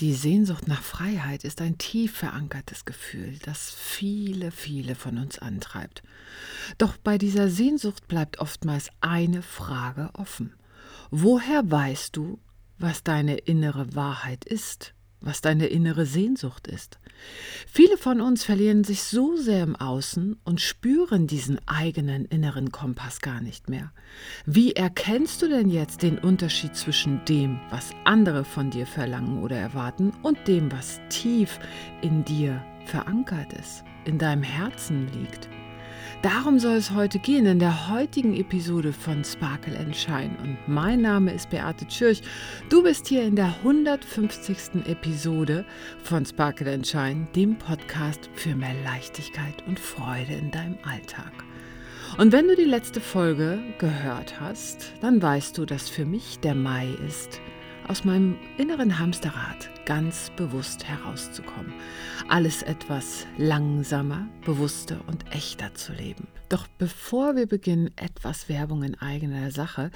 Die Sehnsucht nach Freiheit ist ein tief verankertes Gefühl, das viele, viele von uns antreibt. Doch bei dieser Sehnsucht bleibt oftmals eine Frage offen. Woher weißt du, was deine innere Wahrheit ist? Was deine innere Sehnsucht ist. Viele von uns verlieren sich so sehr im Außen und spüren diesen eigenen inneren Kompass gar nicht mehr. Wie erkennst du denn jetzt den Unterschied zwischen dem, was andere von dir verlangen oder erwarten, und dem, was tief in dir verankert ist, in deinem Herzen liegt? Darum soll es heute gehen in der heutigen Episode von Sparkle and Shine. Und mein Name ist Beate Tschirch. Du bist hier in der 150. Episode von Sparkle and Shine, dem Podcast für mehr Leichtigkeit und Freude in deinem Alltag. Und wenn du die letzte Folge gehört hast, dann weißt du, dass für mich der Mai ist, aus meinem inneren Hamsterrad ganz bewusst herauszukommen. Alles etwas langsamer, bewusster und echter zu leben. Doch bevor wir beginnen, etwas Werbung in eigener Sache,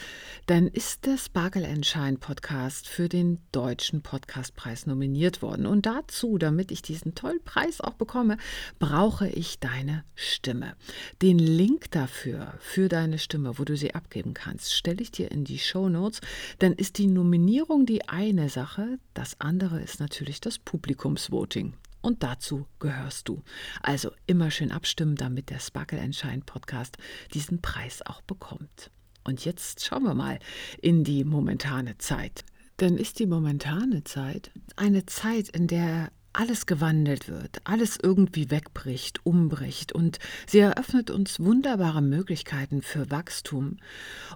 dann ist der Sparkle Shine Podcast für den Deutschen Podcastpreis nominiert worden. Und dazu, damit ich diesen tollen Preis auch bekomme, brauche ich deine Stimme. Den Link dafür, für deine Stimme, wo du sie abgeben kannst, stelle ich dir in die Show Notes. Dann ist die Nominierung die eine Sache, das andere ist natürlich das Publikumsvoting. Und dazu gehörst du. Also immer schön abstimmen, damit der Sparkle Shine Podcast diesen Preis auch bekommt. Und jetzt schauen wir mal in die momentane Zeit. Denn ist die momentane Zeit eine Zeit, in der alles gewandelt wird, alles irgendwie wegbricht, umbricht und sie eröffnet uns wunderbare Möglichkeiten für Wachstum.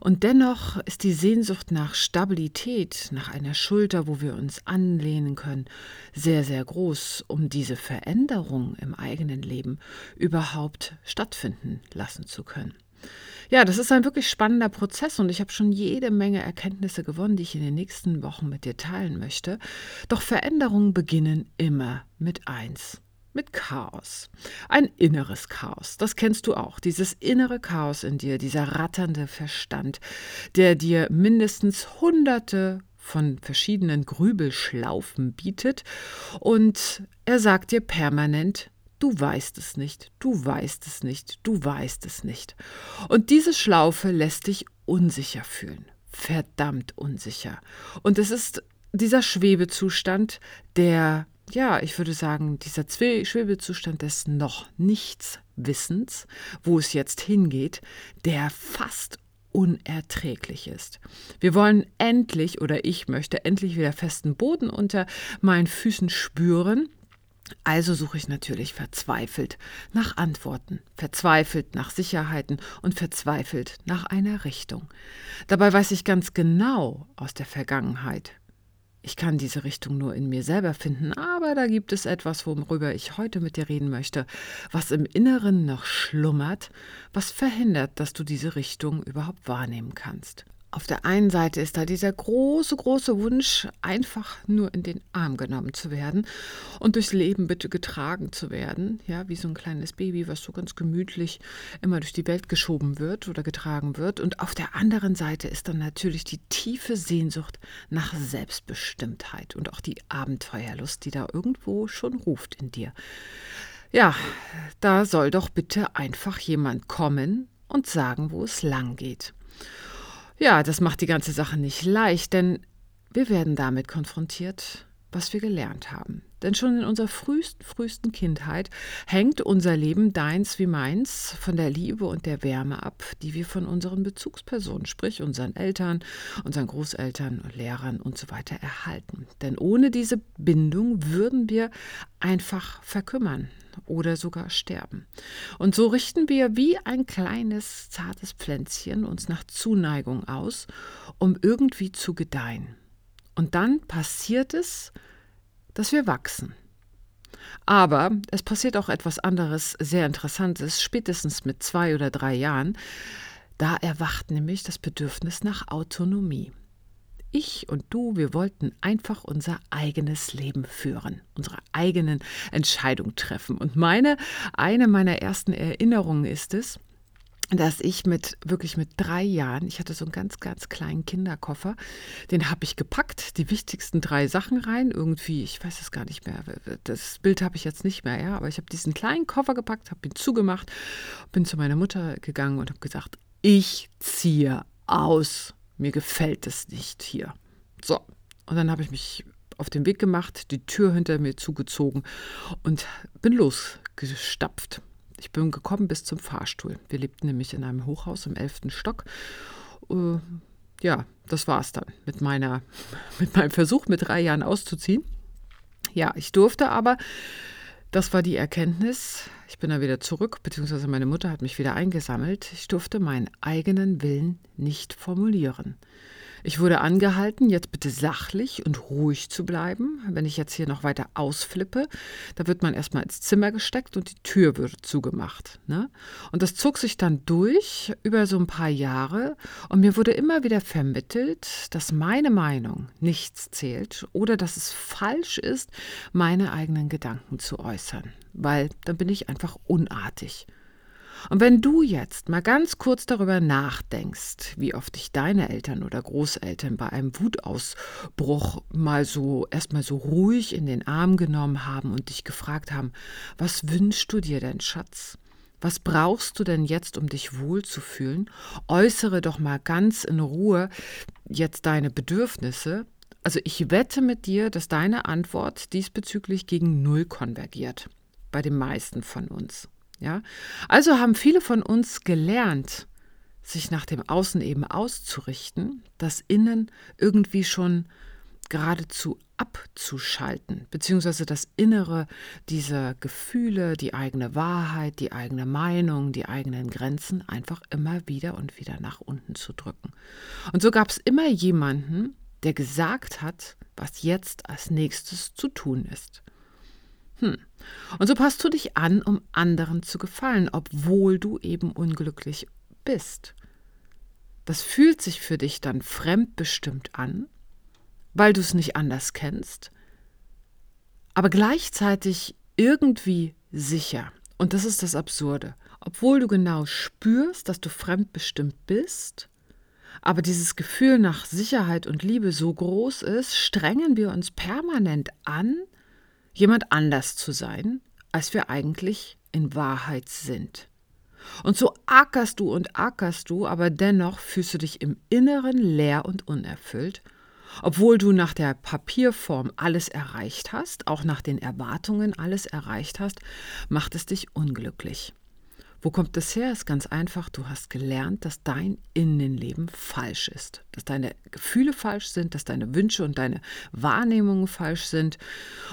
Und dennoch ist die Sehnsucht nach Stabilität, nach einer Schulter, wo wir uns anlehnen können, sehr, sehr groß, um diese Veränderung im eigenen Leben überhaupt stattfinden lassen zu können. Ja, das ist ein wirklich spannender Prozess und ich habe schon jede Menge Erkenntnisse gewonnen, die ich in den nächsten Wochen mit dir teilen möchte. Doch Veränderungen beginnen immer mit eins. Mit Chaos. Ein inneres Chaos. Das kennst du auch. Dieses innere Chaos in dir, dieser ratternde Verstand, der dir mindestens hunderte von verschiedenen Grübelschlaufen bietet und er sagt dir permanent, Du weißt es nicht, du weißt es nicht, du weißt es nicht. Und diese Schlaufe lässt dich unsicher fühlen, verdammt unsicher. Und es ist dieser Schwebezustand, der, ja, ich würde sagen, dieser Schwebezustand des noch nichts Wissens, wo es jetzt hingeht, der fast unerträglich ist. Wir wollen endlich, oder ich möchte endlich wieder festen Boden unter meinen Füßen spüren also suche ich natürlich verzweifelt nach Antworten, verzweifelt nach Sicherheiten und verzweifelt nach einer Richtung. Dabei weiß ich ganz genau aus der Vergangenheit, ich kann diese Richtung nur in mir selber finden, aber da gibt es etwas, worüber ich heute mit dir reden möchte, was im Inneren noch schlummert, was verhindert, dass du diese Richtung überhaupt wahrnehmen kannst. Auf der einen Seite ist da dieser große, große Wunsch, einfach nur in den Arm genommen zu werden und durchs Leben bitte getragen zu werden, ja, wie so ein kleines Baby, was so ganz gemütlich immer durch die Welt geschoben wird oder getragen wird. Und auf der anderen Seite ist dann natürlich die tiefe Sehnsucht nach Selbstbestimmtheit und auch die Abenteuerlust, die da irgendwo schon ruft in dir. Ja, da soll doch bitte einfach jemand kommen und sagen, wo es lang geht. Ja, das macht die ganze Sache nicht leicht, denn wir werden damit konfrontiert, was wir gelernt haben. Denn schon in unserer frühesten, frühesten Kindheit hängt unser Leben, deins wie meins, von der Liebe und der Wärme ab, die wir von unseren Bezugspersonen, sprich unseren Eltern, unseren Großeltern, Lehrern und so weiter erhalten. Denn ohne diese Bindung würden wir einfach verkümmern oder sogar sterben. Und so richten wir wie ein kleines, zartes Pflänzchen uns nach Zuneigung aus, um irgendwie zu gedeihen. Und dann passiert es, dass wir wachsen. Aber es passiert auch etwas anderes, sehr Interessantes, spätestens mit zwei oder drei Jahren. Da erwacht nämlich das Bedürfnis nach Autonomie. Ich und du, wir wollten einfach unser eigenes Leben führen, unsere eigenen Entscheidungen treffen. Und meine, eine meiner ersten Erinnerungen ist es, dass ich mit wirklich mit drei Jahren, ich hatte so einen ganz, ganz kleinen Kinderkoffer, den habe ich gepackt, die wichtigsten drei Sachen rein, irgendwie, ich weiß es gar nicht mehr, das Bild habe ich jetzt nicht mehr, ja, aber ich habe diesen kleinen Koffer gepackt, habe ihn zugemacht, bin zu meiner Mutter gegangen und habe gesagt, ich ziehe aus, mir gefällt es nicht hier. So, und dann habe ich mich auf den Weg gemacht, die Tür hinter mir zugezogen und bin losgestapft. Ich bin gekommen bis zum Fahrstuhl. Wir lebten nämlich in einem Hochhaus im elften Stock. Äh, ja, das war es dann mit, meiner, mit meinem Versuch, mit drei Jahren auszuziehen. Ja, ich durfte aber, das war die Erkenntnis, ich bin dann wieder zurück, beziehungsweise meine Mutter hat mich wieder eingesammelt, ich durfte meinen eigenen Willen nicht formulieren. Ich wurde angehalten, jetzt bitte sachlich und ruhig zu bleiben. Wenn ich jetzt hier noch weiter ausflippe, da wird man erstmal ins Zimmer gesteckt und die Tür wird zugemacht. Ne? Und das zog sich dann durch über so ein paar Jahre und mir wurde immer wieder vermittelt, dass meine Meinung nichts zählt oder dass es falsch ist, meine eigenen Gedanken zu äußern, weil dann bin ich einfach unartig. Und wenn du jetzt mal ganz kurz darüber nachdenkst, wie oft dich deine Eltern oder Großeltern bei einem Wutausbruch mal so erstmal so ruhig in den Arm genommen haben und dich gefragt haben, was wünschst du dir denn, Schatz? Was brauchst du denn jetzt, um dich wohlzufühlen? Äußere doch mal ganz in Ruhe jetzt deine Bedürfnisse. Also ich wette mit dir, dass deine Antwort diesbezüglich gegen Null konvergiert. Bei den meisten von uns. Ja? Also haben viele von uns gelernt, sich nach dem Außen eben auszurichten, das Innen irgendwie schon geradezu abzuschalten, beziehungsweise das Innere dieser Gefühle, die eigene Wahrheit, die eigene Meinung, die eigenen Grenzen einfach immer wieder und wieder nach unten zu drücken. Und so gab es immer jemanden, der gesagt hat, was jetzt als nächstes zu tun ist. Hm. Und so passt du dich an, um anderen zu gefallen, obwohl du eben unglücklich bist. Das fühlt sich für dich dann fremdbestimmt an, weil du es nicht anders kennst, aber gleichzeitig irgendwie sicher. Und das ist das Absurde. Obwohl du genau spürst, dass du fremdbestimmt bist, aber dieses Gefühl nach Sicherheit und Liebe so groß ist, strengen wir uns permanent an, jemand anders zu sein, als wir eigentlich in Wahrheit sind. Und so ackerst du und ackerst du, aber dennoch fühlst du dich im Inneren leer und unerfüllt, obwohl du nach der Papierform alles erreicht hast, auch nach den Erwartungen alles erreicht hast, macht es dich unglücklich. Wo kommt das her? Ist ganz einfach. Du hast gelernt, dass dein Innenleben falsch ist, dass deine Gefühle falsch sind, dass deine Wünsche und deine Wahrnehmungen falsch sind.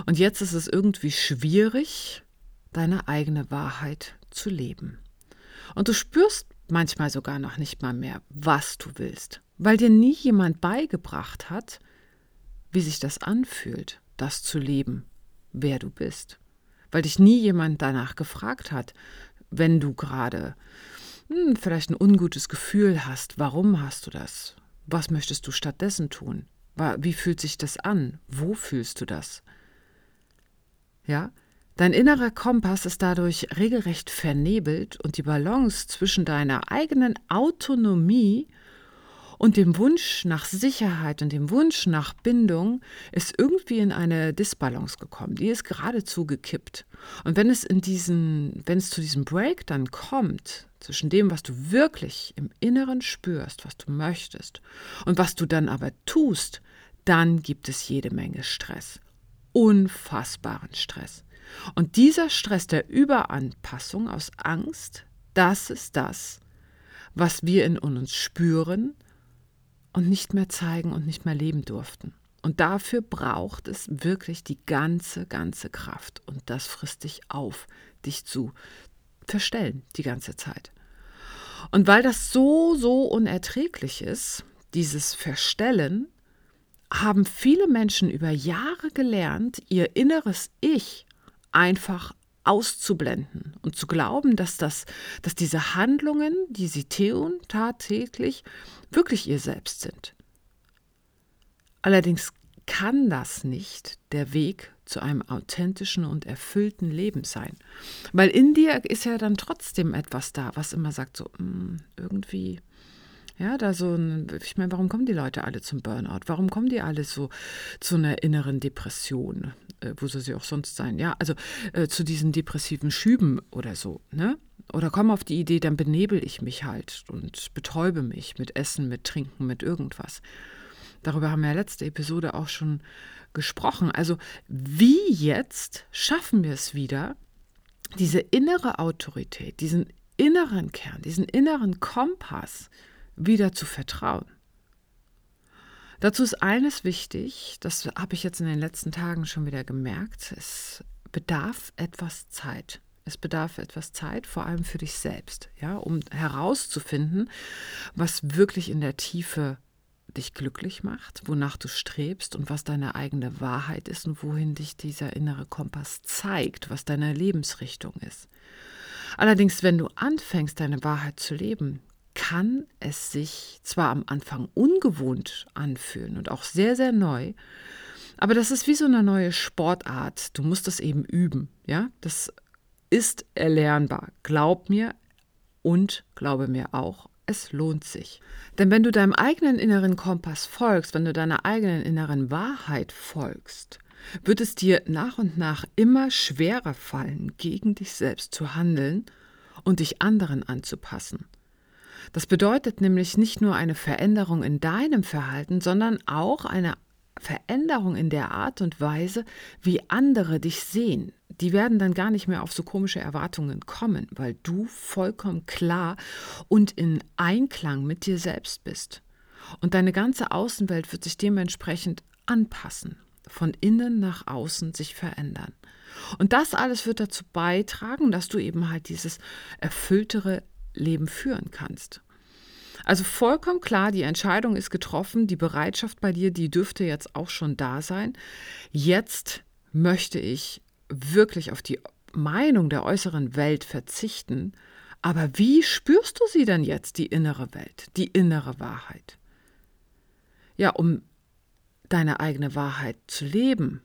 Und jetzt ist es irgendwie schwierig, deine eigene Wahrheit zu leben. Und du spürst manchmal sogar noch nicht mal mehr, was du willst, weil dir nie jemand beigebracht hat, wie sich das anfühlt, das zu leben, wer du bist. Weil dich nie jemand danach gefragt hat, wenn du gerade hm, vielleicht ein ungutes Gefühl hast, warum hast du das? Was möchtest du stattdessen tun? Wie fühlt sich das an? Wo fühlst du das? Ja, dein innerer Kompass ist dadurch regelrecht vernebelt und die Balance zwischen deiner eigenen Autonomie und dem Wunsch nach Sicherheit und dem Wunsch nach Bindung ist irgendwie in eine Disbalance gekommen. Die ist geradezu gekippt. Und wenn es in diesen, wenn es zu diesem Break dann kommt, zwischen dem, was du wirklich im Inneren spürst, was du möchtest, und was du dann aber tust, dann gibt es jede Menge Stress. Unfassbaren Stress. Und dieser Stress der Überanpassung aus Angst, das ist das, was wir in uns spüren, und nicht mehr zeigen und nicht mehr leben durften. Und dafür braucht es wirklich die ganze, ganze Kraft. Und das frisst dich auf, dich zu verstellen die ganze Zeit. Und weil das so, so unerträglich ist, dieses Verstellen, haben viele Menschen über Jahre gelernt, ihr inneres Ich einfach auszublenden und zu glauben, dass, das, dass diese Handlungen, die sie tun, tagtäglich wirklich ihr Selbst sind. Allerdings kann das nicht der Weg zu einem authentischen und erfüllten Leben sein. Weil in dir ist ja dann trotzdem etwas da, was immer sagt, so mm, irgendwie, ja, da so ein, ich meine, warum kommen die Leute alle zum Burnout? Warum kommen die alle so zu einer inneren Depression? Äh, wo soll sie auch sonst sein? Ja, also äh, zu diesen depressiven Schüben oder so, ne? Oder kommen auf die Idee, dann benebel ich mich halt und betäube mich mit Essen, mit Trinken, mit irgendwas. Darüber haben wir ja letzte Episode auch schon gesprochen. Also wie jetzt schaffen wir es wieder, diese innere Autorität, diesen inneren Kern, diesen inneren Kompass wieder zu vertrauen? Dazu ist eines wichtig, das habe ich jetzt in den letzten Tagen schon wieder gemerkt, es bedarf etwas Zeit. Es bedarf etwas Zeit, vor allem für dich selbst, ja, um herauszufinden, was wirklich in der Tiefe dich glücklich macht, wonach du strebst und was deine eigene Wahrheit ist und wohin dich dieser innere Kompass zeigt, was deine Lebensrichtung ist. Allerdings, wenn du anfängst, deine Wahrheit zu leben, kann es sich zwar am Anfang ungewohnt anfühlen und auch sehr, sehr neu, aber das ist wie so eine neue Sportart. Du musst das eben üben, ja? Das ist erlernbar. Glaub mir und glaube mir auch, es lohnt sich. Denn wenn du deinem eigenen inneren Kompass folgst, wenn du deiner eigenen inneren Wahrheit folgst, wird es dir nach und nach immer schwerer fallen, gegen dich selbst zu handeln und dich anderen anzupassen. Das bedeutet nämlich nicht nur eine Veränderung in deinem Verhalten, sondern auch eine Veränderung in der Art und Weise, wie andere dich sehen, die werden dann gar nicht mehr auf so komische Erwartungen kommen, weil du vollkommen klar und in Einklang mit dir selbst bist. Und deine ganze Außenwelt wird sich dementsprechend anpassen, von innen nach außen sich verändern. Und das alles wird dazu beitragen, dass du eben halt dieses erfülltere Leben führen kannst. Also vollkommen klar, die Entscheidung ist getroffen, die Bereitschaft bei dir, die dürfte jetzt auch schon da sein. Jetzt möchte ich wirklich auf die Meinung der äußeren Welt verzichten, aber wie spürst du sie denn jetzt, die innere Welt, die innere Wahrheit? Ja, um deine eigene Wahrheit zu leben,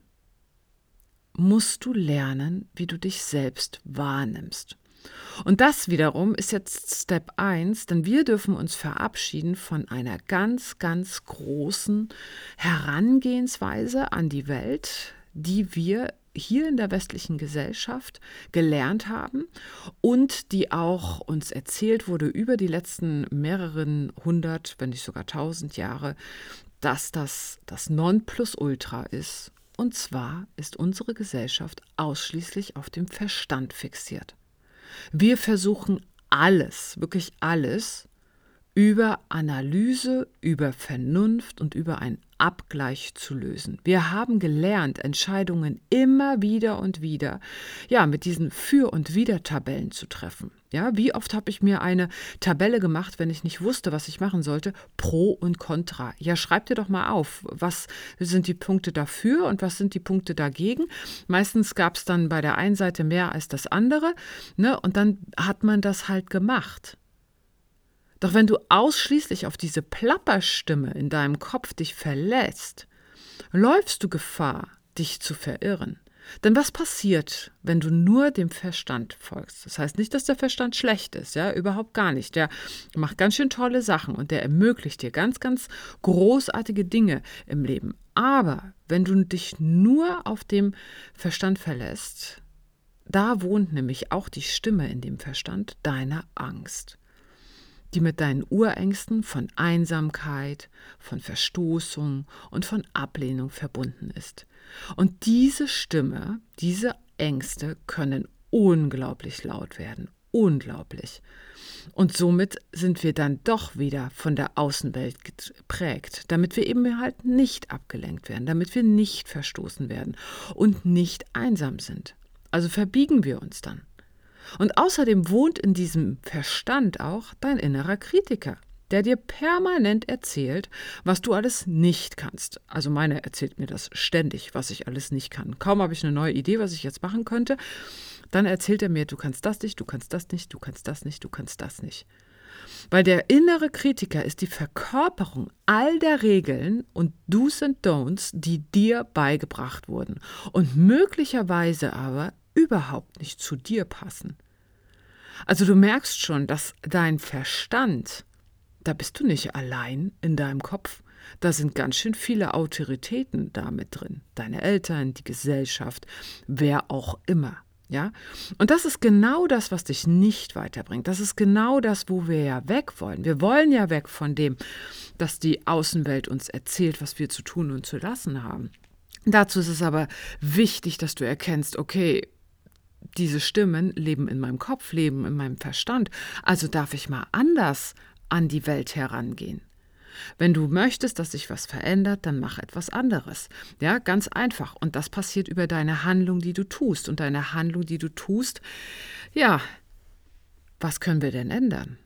musst du lernen, wie du dich selbst wahrnimmst. Und das wiederum ist jetzt Step 1, denn wir dürfen uns verabschieden von einer ganz, ganz großen Herangehensweise an die Welt, die wir hier in der westlichen Gesellschaft gelernt haben und die auch uns erzählt wurde über die letzten mehreren hundert, wenn nicht sogar tausend Jahre, dass das das Nonplusultra ist. Und zwar ist unsere Gesellschaft ausschließlich auf dem Verstand fixiert. Wir versuchen alles, wirklich alles, über Analyse, über Vernunft und über ein Abgleich zu lösen. Wir haben gelernt, Entscheidungen immer wieder und wieder, ja, mit diesen Für- und Wider-Tabellen zu treffen. Ja, wie oft habe ich mir eine Tabelle gemacht, wenn ich nicht wusste, was ich machen sollte? Pro und Contra. Ja, schreib dir doch mal auf, was sind die Punkte dafür und was sind die Punkte dagegen. Meistens gab es dann bei der einen Seite mehr als das andere, ne? Und dann hat man das halt gemacht. Doch wenn du ausschließlich auf diese Plapperstimme in deinem Kopf dich verlässt, läufst du Gefahr, dich zu verirren. Denn was passiert, wenn du nur dem Verstand folgst? Das heißt nicht, dass der Verstand schlecht ist, ja, überhaupt gar nicht. Der macht ganz schön tolle Sachen und der ermöglicht dir ganz, ganz großartige Dinge im Leben. Aber wenn du dich nur auf dem Verstand verlässt, da wohnt nämlich auch die Stimme in dem Verstand deiner Angst die mit deinen Urängsten von Einsamkeit, von Verstoßung und von Ablehnung verbunden ist. Und diese Stimme, diese Ängste können unglaublich laut werden, unglaublich. Und somit sind wir dann doch wieder von der Außenwelt geprägt, damit wir eben halt nicht abgelenkt werden, damit wir nicht verstoßen werden und nicht einsam sind. Also verbiegen wir uns dann. Und außerdem wohnt in diesem Verstand auch dein innerer Kritiker, der dir permanent erzählt, was du alles nicht kannst. Also meine erzählt mir das ständig, was ich alles nicht kann. Kaum habe ich eine neue Idee, was ich jetzt machen könnte, dann erzählt er mir, du kannst das nicht, du kannst das nicht, du kannst das nicht, du kannst das nicht. Weil der innere Kritiker ist die Verkörperung all der Regeln und Do's und Don'ts, die dir beigebracht wurden und möglicherweise aber überhaupt nicht zu dir passen. Also du merkst schon, dass dein Verstand, da bist du nicht allein in deinem Kopf, da sind ganz schön viele Autoritäten damit drin. Deine Eltern, die Gesellschaft, wer auch immer. Ja? Und das ist genau das, was dich nicht weiterbringt. Das ist genau das, wo wir ja weg wollen. Wir wollen ja weg von dem, dass die Außenwelt uns erzählt, was wir zu tun und zu lassen haben. Dazu ist es aber wichtig, dass du erkennst, okay, diese Stimmen leben in meinem Kopf, leben in meinem Verstand. Also darf ich mal anders an die Welt herangehen. Wenn du möchtest, dass sich was verändert, dann mach etwas anderes. Ja, ganz einfach. Und das passiert über deine Handlung, die du tust. Und deine Handlung, die du tust, ja, was können wir denn ändern?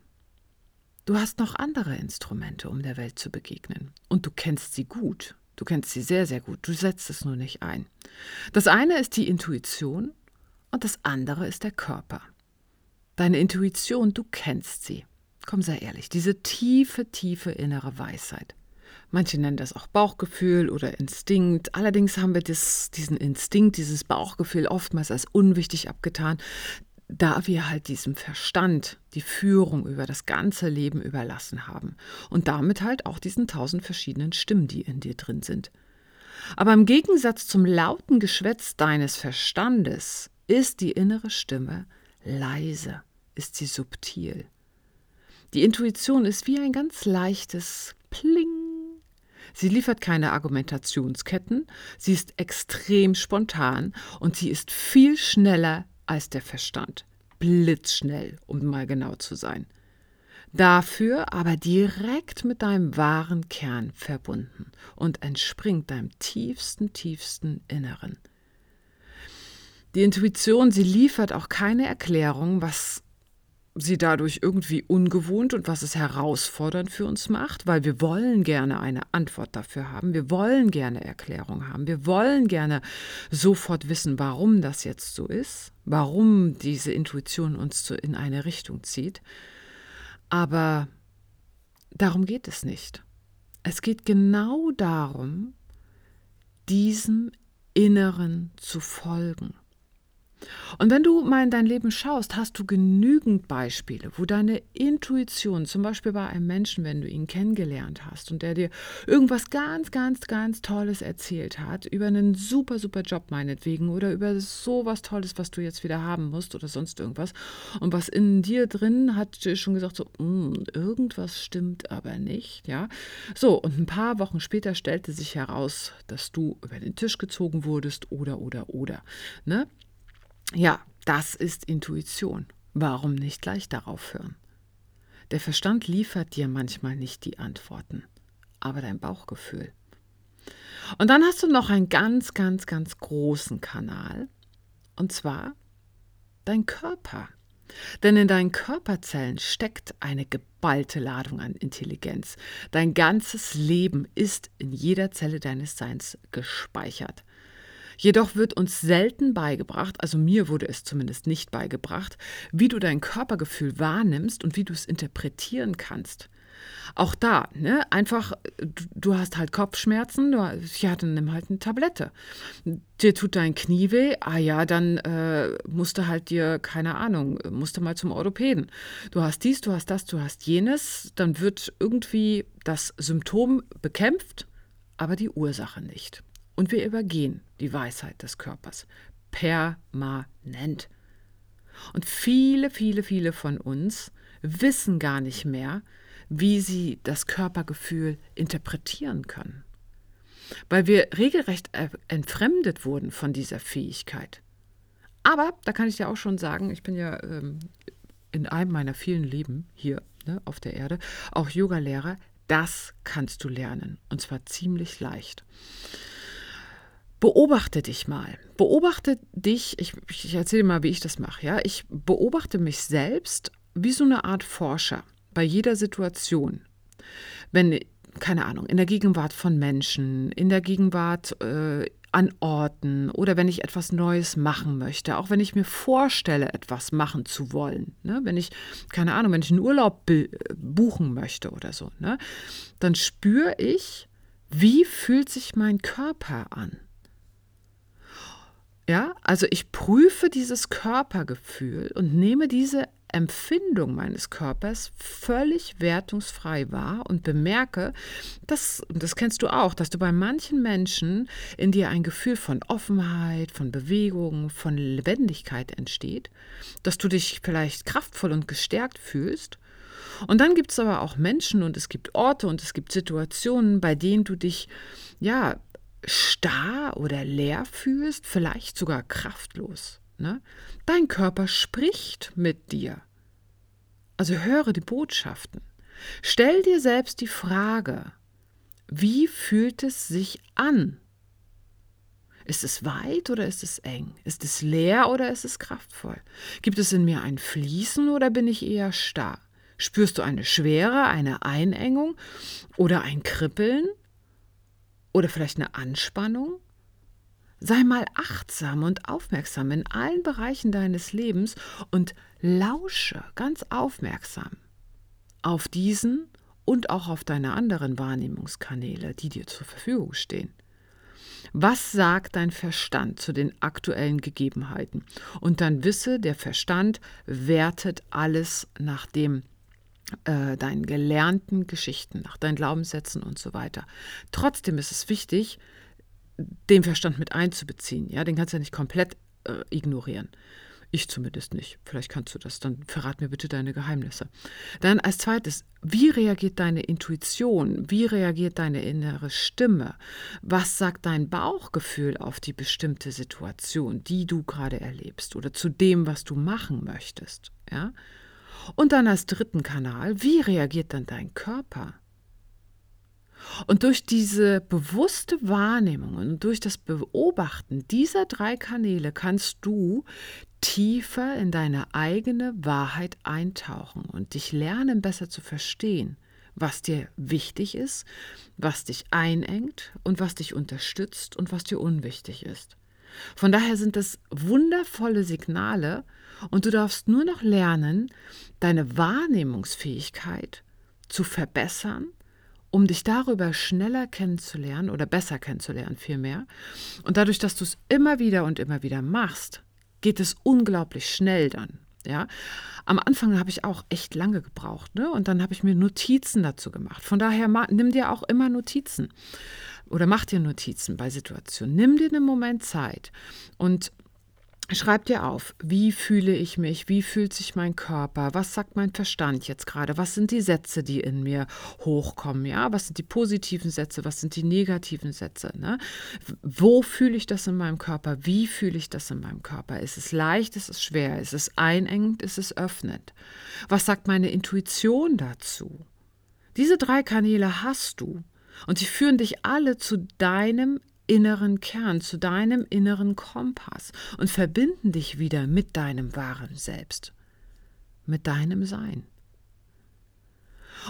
Du hast noch andere Instrumente, um der Welt zu begegnen. Und du kennst sie gut. Du kennst sie sehr, sehr gut. Du setzt es nur nicht ein. Das eine ist die Intuition und das andere ist der Körper. Deine Intuition, du kennst sie komm, sei ehrlich, diese tiefe, tiefe innere Weisheit. Manche nennen das auch Bauchgefühl oder Instinkt. Allerdings haben wir das, diesen Instinkt, dieses Bauchgefühl oftmals als unwichtig abgetan, da wir halt diesem Verstand die Führung über das ganze Leben überlassen haben. Und damit halt auch diesen tausend verschiedenen Stimmen, die in dir drin sind. Aber im Gegensatz zum lauten Geschwätz deines Verstandes ist die innere Stimme leise, ist sie subtil. Die Intuition ist wie ein ganz leichtes Pling. Sie liefert keine Argumentationsketten, sie ist extrem spontan und sie ist viel schneller als der Verstand. Blitzschnell, um mal genau zu sein. Dafür aber direkt mit deinem wahren Kern verbunden und entspringt deinem tiefsten, tiefsten Inneren. Die Intuition, sie liefert auch keine Erklärung, was sie dadurch irgendwie ungewohnt und was es herausfordernd für uns macht, weil wir wollen gerne eine Antwort dafür haben, wir wollen gerne Erklärung haben, wir wollen gerne sofort wissen, warum das jetzt so ist, warum diese Intuition uns in eine Richtung zieht. Aber darum geht es nicht. Es geht genau darum, diesem Inneren zu folgen. Und wenn du mal in dein Leben schaust, hast du genügend Beispiele, wo deine Intuition, zum Beispiel bei einem Menschen, wenn du ihn kennengelernt hast und der dir irgendwas ganz, ganz, ganz Tolles erzählt hat, über einen super, super Job meinetwegen oder über so was Tolles, was du jetzt wieder haben musst oder sonst irgendwas. Und was in dir drin hat schon gesagt, so, mm, irgendwas stimmt aber nicht, ja. So, und ein paar Wochen später stellte sich heraus, dass du über den Tisch gezogen wurdest oder, oder, oder. Ne? Ja, das ist Intuition. Warum nicht gleich darauf hören? Der Verstand liefert dir manchmal nicht die Antworten, aber dein Bauchgefühl. Und dann hast du noch einen ganz, ganz, ganz großen Kanal, und zwar dein Körper. Denn in deinen Körperzellen steckt eine geballte Ladung an Intelligenz. Dein ganzes Leben ist in jeder Zelle deines Seins gespeichert. Jedoch wird uns selten beigebracht, also mir wurde es zumindest nicht beigebracht, wie du dein Körpergefühl wahrnimmst und wie du es interpretieren kannst. Auch da, ne, einfach, du, hast halt Kopfschmerzen, du, ja, dann nimm halt eine Tablette. Dir tut dein Knie weh, ah ja, dann äh, musst du halt dir, keine Ahnung, musst du mal zum Orthopäden. Du hast dies, du hast das, du hast jenes, dann wird irgendwie das Symptom bekämpft, aber die Ursache nicht. Und wir übergehen die Weisheit des Körpers permanent. Und viele, viele, viele von uns wissen gar nicht mehr, wie sie das Körpergefühl interpretieren können. Weil wir regelrecht entfremdet wurden von dieser Fähigkeit. Aber da kann ich dir auch schon sagen, ich bin ja ähm, in einem meiner vielen Leben hier ne, auf der Erde auch Yogalehrer. Das kannst du lernen und zwar ziemlich leicht. Beobachte dich mal. Beobachte dich, ich, ich erzähle mal, wie ich das mache. Ja? Ich beobachte mich selbst wie so eine Art Forscher bei jeder Situation. Wenn, keine Ahnung, in der Gegenwart von Menschen, in der Gegenwart äh, an Orten oder wenn ich etwas Neues machen möchte, auch wenn ich mir vorstelle, etwas machen zu wollen. Ne? Wenn ich, keine Ahnung, wenn ich einen Urlaub buchen möchte oder so, ne? dann spüre ich, wie fühlt sich mein Körper an. Ja, also ich prüfe dieses Körpergefühl und nehme diese Empfindung meines Körpers völlig wertungsfrei wahr und bemerke, dass, und das kennst du auch, dass du bei manchen Menschen in dir ein Gefühl von Offenheit, von Bewegung, von Lebendigkeit entsteht, dass du dich vielleicht kraftvoll und gestärkt fühlst. Und dann gibt es aber auch Menschen und es gibt Orte und es gibt Situationen, bei denen du dich ja starr oder leer fühlst, vielleicht sogar kraftlos. Ne? Dein Körper spricht mit dir. Also höre die Botschaften. Stell dir selbst die Frage, wie fühlt es sich an? Ist es weit oder ist es eng? Ist es leer oder ist es kraftvoll? Gibt es in mir ein Fließen oder bin ich eher starr? Spürst du eine Schwere, eine Einengung oder ein Kribbeln? Oder vielleicht eine Anspannung? Sei mal achtsam und aufmerksam in allen Bereichen deines Lebens und lausche ganz aufmerksam auf diesen und auch auf deine anderen Wahrnehmungskanäle, die dir zur Verfügung stehen. Was sagt dein Verstand zu den aktuellen Gegebenheiten? Und dann wisse, der Verstand wertet alles nach dem äh, deinen gelernten Geschichten, nach deinen Glaubenssätzen und so weiter. Trotzdem ist es wichtig, den Verstand mit einzubeziehen. Ja, den kannst du ja nicht komplett äh, ignorieren. Ich zumindest nicht. Vielleicht kannst du das. Dann verrat mir bitte deine Geheimnisse. Dann als zweites, wie reagiert deine Intuition? Wie reagiert deine innere Stimme? Was sagt dein Bauchgefühl auf die bestimmte Situation, die du gerade erlebst oder zu dem, was du machen möchtest? Ja? Und dann als dritten Kanal, wie reagiert dann dein Körper? Und durch diese bewusste Wahrnehmung und durch das Beobachten dieser drei Kanäle kannst du tiefer in deine eigene Wahrheit eintauchen und dich lernen, besser zu verstehen, was dir wichtig ist, was dich einengt und was dich unterstützt und was dir unwichtig ist. Von daher sind das wundervolle Signale und du darfst nur noch lernen, deine Wahrnehmungsfähigkeit zu verbessern um dich darüber schneller kennenzulernen oder besser kennenzulernen vielmehr. Und dadurch, dass du es immer wieder und immer wieder machst, geht es unglaublich schnell dann. Ja, am Anfang habe ich auch echt lange gebraucht, ne? Und dann habe ich mir Notizen dazu gemacht. Von daher nimm dir auch immer Notizen oder mach dir Notizen bei Situationen. Nimm dir einen Moment Zeit und Schreib dir auf, wie fühle ich mich, wie fühlt sich mein Körper, was sagt mein Verstand jetzt gerade, was sind die Sätze, die in mir hochkommen, ja, was sind die positiven Sätze, was sind die negativen Sätze, ne? Wo fühle ich das in meinem Körper, wie fühle ich das in meinem Körper, ist es leicht, ist es schwer, ist es einengend, ist es öffnet, was sagt meine Intuition dazu? Diese drei Kanäle hast du und sie führen dich alle zu deinem inneren Kern, zu deinem inneren Kompass und verbinden dich wieder mit deinem wahren Selbst, mit deinem Sein.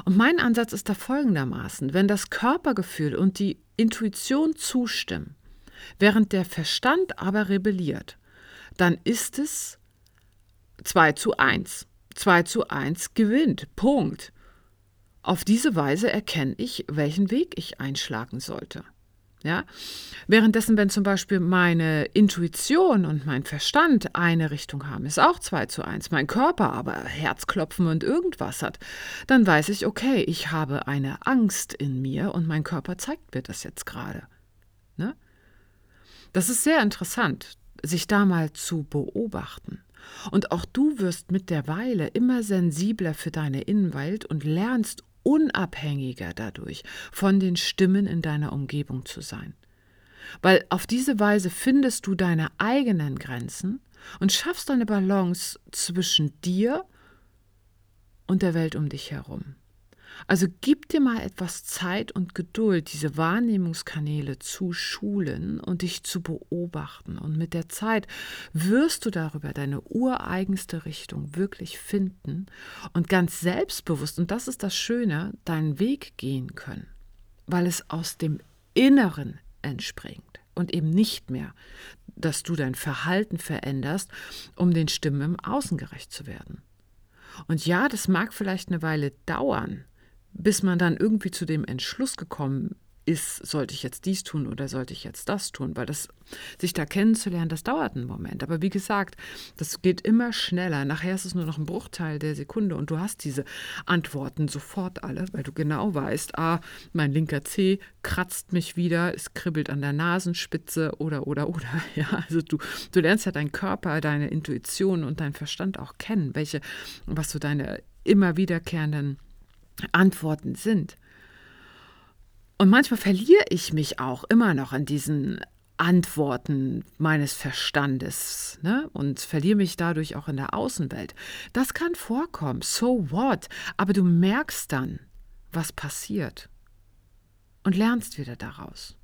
Und mein Ansatz ist da folgendermaßen, wenn das Körpergefühl und die Intuition zustimmen, während der Verstand aber rebelliert, dann ist es 2 zu 1. 2 zu 1 gewinnt. Punkt. Auf diese Weise erkenne ich, welchen Weg ich einschlagen sollte. Ja? Währenddessen, wenn zum Beispiel meine Intuition und mein Verstand eine Richtung haben, ist auch 2 zu 1, mein Körper aber Herzklopfen und irgendwas hat, dann weiß ich, okay, ich habe eine Angst in mir und mein Körper zeigt mir das jetzt gerade. Ne? Das ist sehr interessant, sich da mal zu beobachten. Und auch du wirst mit der Weile immer sensibler für deine Innenwelt und lernst unabhängiger dadurch von den Stimmen in deiner Umgebung zu sein. Weil auf diese Weise findest du deine eigenen Grenzen und schaffst eine Balance zwischen dir und der Welt um dich herum. Also gib dir mal etwas Zeit und Geduld, diese Wahrnehmungskanäle zu schulen und dich zu beobachten. Und mit der Zeit wirst du darüber deine ureigenste Richtung wirklich finden und ganz selbstbewusst, und das ist das Schöne, deinen Weg gehen können, weil es aus dem Inneren entspringt. und eben nicht mehr, dass du dein Verhalten veränderst, um den Stimmen im Außen gerecht zu werden. Und ja, das mag vielleicht eine Weile dauern, bis man dann irgendwie zu dem Entschluss gekommen ist, sollte ich jetzt dies tun oder sollte ich jetzt das tun? Weil das, sich da kennenzulernen, das dauert einen Moment. Aber wie gesagt, das geht immer schneller. Nachher ist es nur noch ein Bruchteil der Sekunde und du hast diese Antworten sofort alle, weil du genau weißt, ah, mein linker Zeh kratzt mich wieder, es kribbelt an der Nasenspitze oder, oder, oder. Ja, also du, du lernst ja deinen Körper, deine Intuition und deinen Verstand auch kennen, welche, was so deine immer wiederkehrenden Antworten sind. Und manchmal verliere ich mich auch immer noch in diesen Antworten meines Verstandes ne? und verliere mich dadurch auch in der Außenwelt. Das kann vorkommen, so what? Aber du merkst dann, was passiert und lernst wieder daraus.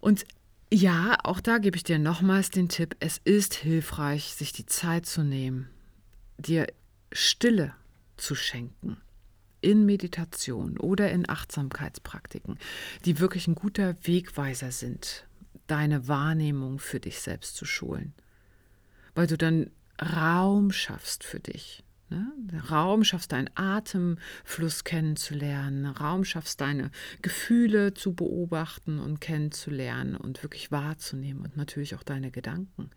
Und ja, auch da gebe ich dir nochmals den Tipp, es ist hilfreich, sich die Zeit zu nehmen, dir Stille zu schenken in Meditation oder in Achtsamkeitspraktiken, die wirklich ein guter Wegweiser sind, deine Wahrnehmung für dich selbst zu schulen. Weil du dann Raum schaffst für dich. Ne? Raum schaffst, deinen Atemfluss kennenzulernen, Raum schaffst, deine Gefühle zu beobachten und kennenzulernen und wirklich wahrzunehmen und natürlich auch deine Gedanken.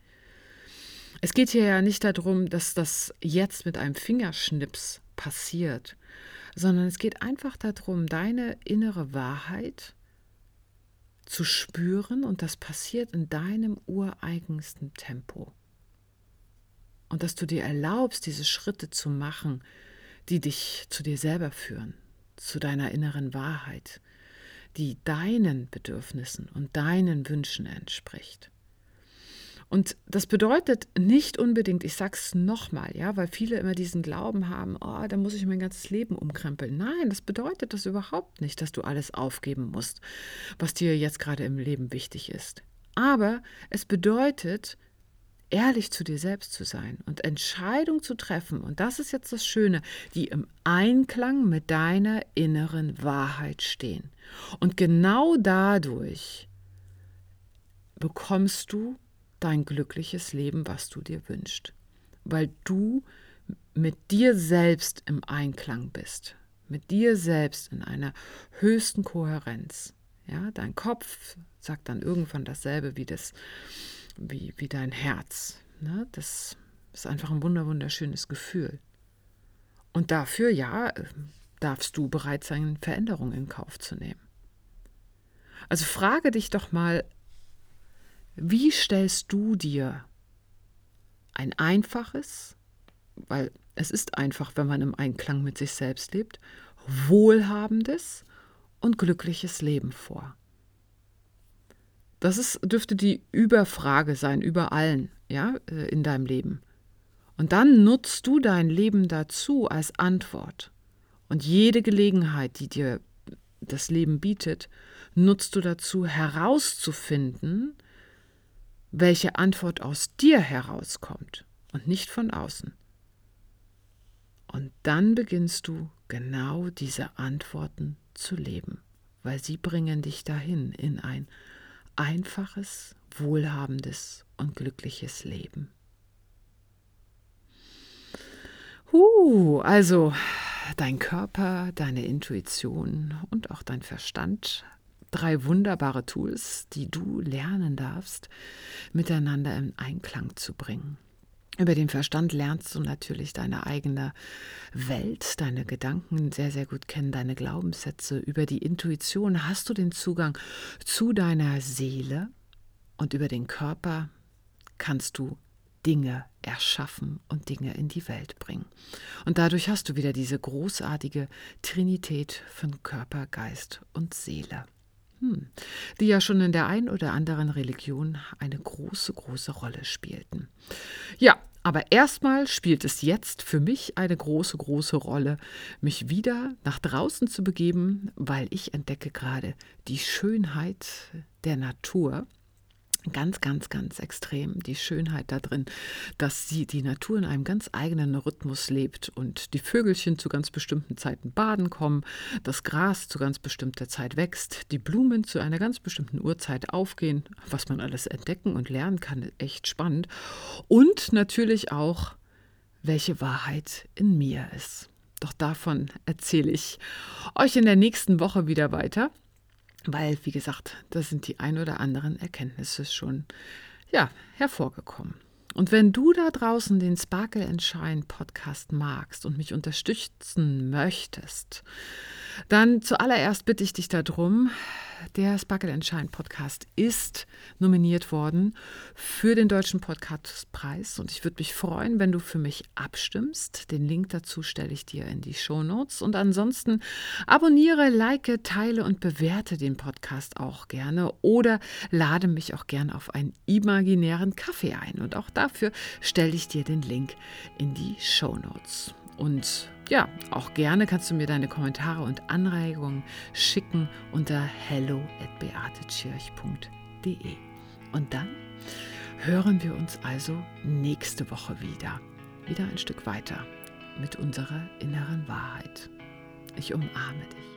Es geht hier ja nicht darum, dass das jetzt mit einem Fingerschnips passiert, sondern es geht einfach darum, deine innere Wahrheit zu spüren und das passiert in deinem ureigensten Tempo. Und dass du dir erlaubst, diese Schritte zu machen, die dich zu dir selber führen, zu deiner inneren Wahrheit, die deinen Bedürfnissen und deinen Wünschen entspricht. Und das bedeutet nicht unbedingt, ich sag's nochmal, ja, weil viele immer diesen Glauben haben, oh, da muss ich mein ganzes Leben umkrempeln. Nein, das bedeutet das überhaupt nicht, dass du alles aufgeben musst, was dir jetzt gerade im Leben wichtig ist. Aber es bedeutet, ehrlich zu dir selbst zu sein und Entscheidungen zu treffen. Und das ist jetzt das Schöne, die im Einklang mit deiner inneren Wahrheit stehen. Und genau dadurch bekommst du dein glückliches Leben, was du dir wünschst, weil du mit dir selbst im Einklang bist, mit dir selbst in einer höchsten Kohärenz. Ja, dein Kopf sagt dann irgendwann dasselbe wie, das, wie, wie dein Herz. Ne? Das ist einfach ein wunderschönes Gefühl. Und dafür, ja, darfst du bereit sein, Veränderungen in Kauf zu nehmen. Also frage dich doch mal, wie stellst du dir ein einfaches, weil es ist einfach, wenn man im Einklang mit sich selbst lebt, wohlhabendes und glückliches Leben vor? Das ist, dürfte die Überfrage sein, über allen, ja, äh, in deinem Leben. Und dann nutzt du dein Leben dazu als Antwort. Und jede Gelegenheit, die dir das Leben bietet, nutzt du dazu herauszufinden, welche Antwort aus dir herauskommt und nicht von außen. Und dann beginnst du genau diese Antworten zu leben, weil sie bringen dich dahin in ein einfaches, wohlhabendes und glückliches Leben. Uh, also dein Körper, deine Intuition und auch dein Verstand drei wunderbare Tools, die du lernen darfst, miteinander in Einklang zu bringen. Über den Verstand lernst du natürlich deine eigene Welt, deine Gedanken sehr, sehr gut kennen, deine Glaubenssätze. Über die Intuition hast du den Zugang zu deiner Seele und über den Körper kannst du Dinge erschaffen und Dinge in die Welt bringen. Und dadurch hast du wieder diese großartige Trinität von Körper, Geist und Seele. Hm. die ja schon in der einen oder anderen Religion eine große, große Rolle spielten. Ja, aber erstmal spielt es jetzt für mich eine große, große Rolle, mich wieder nach draußen zu begeben, weil ich entdecke gerade die Schönheit der Natur ganz, ganz, ganz extrem die Schönheit da drin, dass sie die Natur in einem ganz eigenen Rhythmus lebt und die Vögelchen zu ganz bestimmten Zeiten baden kommen, das Gras zu ganz bestimmter Zeit wächst, die Blumen zu einer ganz bestimmten Uhrzeit aufgehen, was man alles entdecken und lernen kann, echt spannend. Und natürlich auch, welche Wahrheit in mir ist. Doch davon erzähle ich euch in der nächsten Woche wieder weiter weil, wie gesagt, da sind die ein oder anderen Erkenntnisse schon ja, hervorgekommen. Und wenn du da draußen den Sparkle and Shine Podcast magst und mich unterstützen möchtest, dann zuallererst bitte ich dich darum, der Sparkle and Shine Podcast ist nominiert worden für den Deutschen Podcastpreis und ich würde mich freuen, wenn du für mich abstimmst. Den Link dazu stelle ich dir in die Show Notes. Und ansonsten abonniere, like, teile und bewerte den Podcast auch gerne oder lade mich auch gerne auf einen imaginären Kaffee ein. Und auch dafür stelle ich dir den Link in die Show Notes. Und ja, auch gerne kannst du mir deine Kommentare und Anregungen schicken unter hello@beatekirch.de. Und dann hören wir uns also nächste Woche wieder. Wieder ein Stück weiter mit unserer inneren Wahrheit. Ich umarme dich.